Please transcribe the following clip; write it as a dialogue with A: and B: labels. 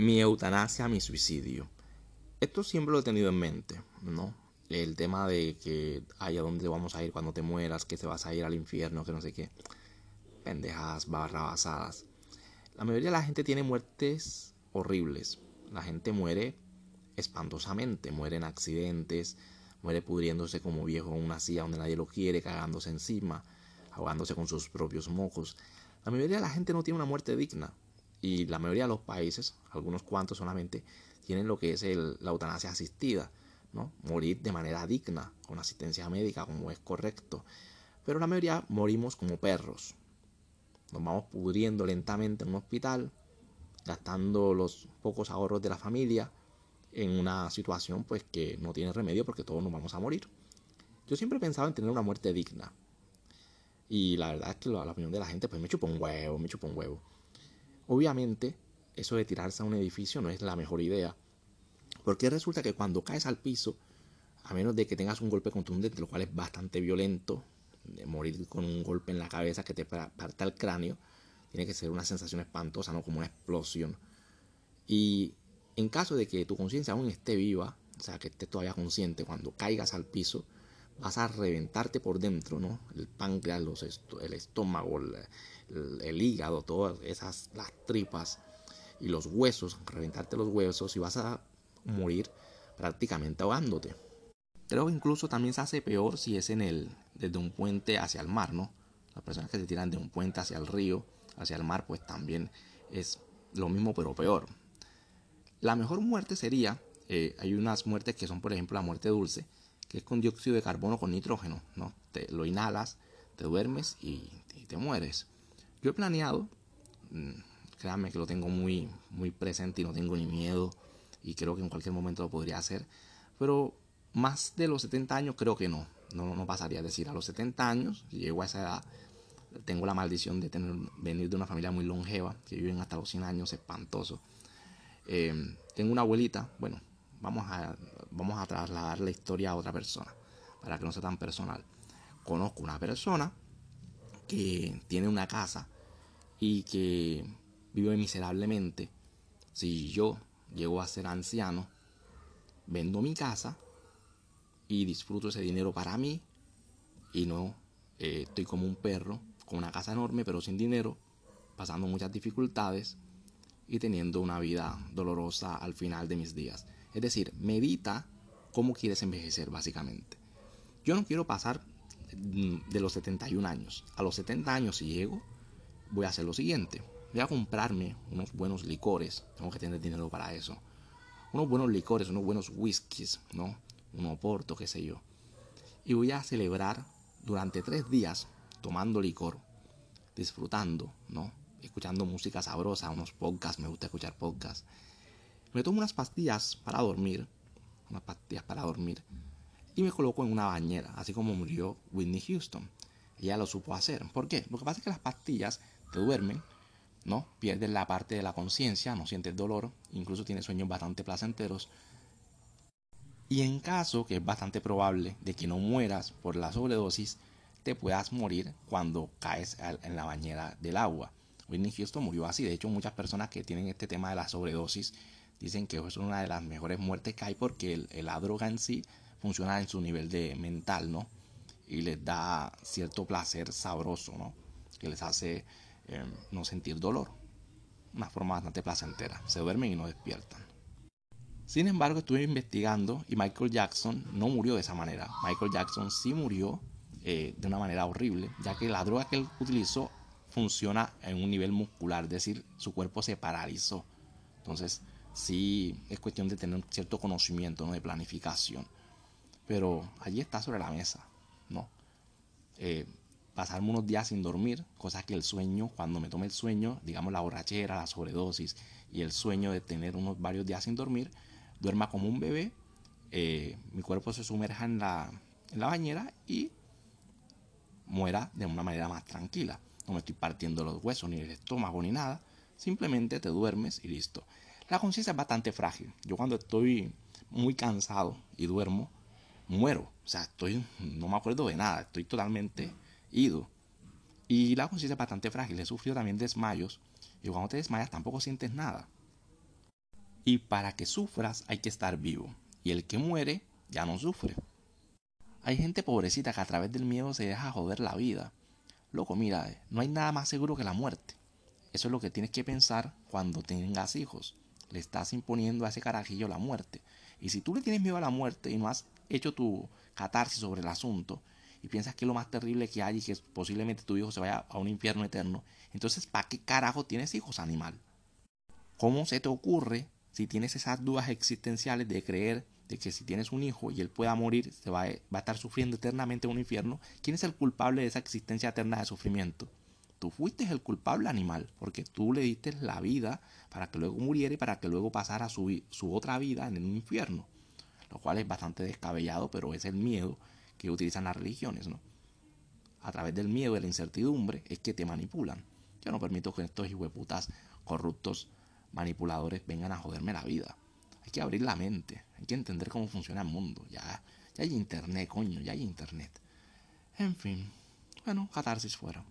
A: Mi eutanasia, mi suicidio. Esto siempre lo he tenido en mente, ¿no? El tema de que hay a dónde vamos a ir cuando te mueras, que te vas a ir al infierno, que no sé qué. Pendejas, barrabasadas. La mayoría de la gente tiene muertes horribles. La gente muere espantosamente, muere en accidentes, muere pudriéndose como viejo en una silla donde nadie lo quiere, cagándose encima, ahogándose con sus propios mocos. La mayoría de la gente no tiene una muerte digna. Y la mayoría de los países, algunos cuantos solamente, tienen lo que es la eutanasia asistida, ¿no? Morir de manera digna, con asistencia médica, como es correcto. Pero la mayoría morimos como perros. Nos vamos pudriendo lentamente en un hospital, gastando los pocos ahorros de la familia en una situación pues que no tiene remedio porque todos nos vamos a morir. Yo siempre he pensado en tener una muerte digna. Y la verdad es que la, opinión de la gente pues me chupa un huevo, me chupa un huevo. Obviamente, eso de tirarse a un edificio no es la mejor idea. Porque resulta que cuando caes al piso, a menos de que tengas un golpe contundente, lo cual es bastante violento, de morir con un golpe en la cabeza que te parta el cráneo, tiene que ser una sensación espantosa, ¿no? Como una explosión. Y en caso de que tu conciencia aún esté viva, o sea, que estés todavía consciente, cuando caigas al piso, vas a reventarte por dentro, ¿no? El páncreas, el estómago, el, hígado, todas esas, las tripas y los huesos, reventarte los huesos y vas a morir prácticamente ahogándote. Creo que incluso también se hace peor si es en el, desde un puente hacia el mar, ¿no? Las personas que se tiran de un puente hacia el río, hacia el mar, pues también es lo mismo pero peor. La mejor muerte sería, eh, hay unas muertes que son por ejemplo la muerte dulce, que es con dióxido de carbono con nitrógeno, ¿no? Te, lo inhalas, te duermes y, te mueres. Yo he planeado, mm, créanme que lo tengo muy, muy presente y no tengo ni miedo y creo que en cualquier momento lo podría hacer, pero más de los 70 años creo que no, no, no pasaría. a decir, a los 70 años, llego a esa edad, tengo la maldición de venir de una familia muy longeva, que viven hasta los 100 años, espantoso. Eh, tengo una abuelita, bueno, vamos a, vamos a trasladar la historia a otra persona, para que no sea tan personal. Conozco una persona que tiene una casa y que vive miserablemente. Si yo llego a ser anciano, vendo mi casa y disfruto ese dinero para mí y no eh, estoy como un perro con una casa enorme pero sin dinero, pasando muchas dificultades y teniendo una vida dolorosa al final de mis días. Es decir, medita cómo quieres envejecer básicamente. Yo no quiero pasar mm, de los 71 años. A los 70 años si llego, voy a hacer lo siguiente. Voy a comprarme unos buenos licores. Tengo que tener dinero para eso. Unos buenos licores, unos buenos whiskies, ¿no? Un oporto, qué sé yo. Y voy a celebrar durante tres días tomando licor, disfrutando, ¿no? Escuchando música sabrosa, unos podcasts, me gusta escuchar podcasts. Me tomo unas pastillas para dormir, unas pastillas para dormir, y me coloco en una bañera, así como murió Whitney Houston. Ella lo supo hacer. ¿Por qué? Lo que pasa es que las pastillas te duermen, ¿no? Pierdes la parte de la conciencia, no sientes dolor, incluso tienes sueños bastante placenteros. Y en caso, que es bastante probable, de que no mueras por la sobredosis, te puedas morir cuando caes en la bañera del agua. Whitney Houston murió así. De hecho, muchas personas que tienen este tema de la sobredosis dicen que es una de las mejores muertes que hay porque la droga en sí funciona en su nivel de mental, ¿no? Y les da cierto placer sabroso, ¿no? Que les hace eh, no sentir dolor. Una forma bastante placentera. Se duermen y no despiertan. Sin embargo, estuve investigando y Michael Jackson no murió de esa manera. Michael Jackson sí murió eh, de una manera horrible, ya que la droga que él utilizó funciona en un nivel muscular, es decir, su cuerpo se paralizó. Entonces, sí es cuestión de tener cierto conocimiento ¿no? de planificación. Pero allí está sobre la mesa, ¿no? Eh, pasarme unos días sin dormir, cosas que el sueño, cuando me tome el sueño, digamos la borrachera, la sobredosis y el sueño de tener unos varios días sin dormir, duerma como un bebé, eh, mi cuerpo se sumerja en la, en la bañera y muera de una manera más tranquila. No me estoy partiendo los huesos, ni el estómago, ni nada. Simplemente te duermes y listo. La conciencia es bastante frágil. Yo cuando estoy muy cansado y duermo, muero. O sea, estoy, no me acuerdo de nada. Estoy totalmente ido. Y la conciencia es bastante frágil. He sufrido también desmayos. Y cuando te desmayas tampoco sientes nada. Y para que sufras hay que estar vivo. Y el que muere ya no sufre. Hay gente pobrecita que a través del miedo se deja joder la vida. Loco, mira, no hay nada más seguro que la muerte. Eso es lo que tienes que pensar cuando tengas hijos. Le estás imponiendo a ese carajillo la muerte. Y si tú le tienes miedo a la muerte y no has hecho tu catarsis sobre el asunto y piensas que es lo más terrible que hay y que posiblemente tu hijo se vaya a un infierno eterno, entonces ¿para qué carajo tienes hijos, animal? ¿Cómo se te ocurre si tienes esas dudas existenciales de creer de que si tienes un hijo y él pueda morir, se va, va a estar sufriendo eternamente en un infierno? ¿Quién es el culpable de esa existencia eterna de sufrimiento? Tú fuiste el culpable animal, porque tú le diste la vida para que luego muriera y para que luego pasara su, su otra vida en un infierno. Lo cual es bastante descabellado, pero es el miedo que utilizan las religiones, ¿no? A través del miedo y la incertidumbre es que te manipulan. Yo no permito que estos hijueputas corruptos manipuladores vengan a joderme la vida. Hay que abrir la mente, hay que entender cómo funciona el mundo. Ya, ya hay internet, coño, ya hay internet. En fin, bueno, catarsis fuera.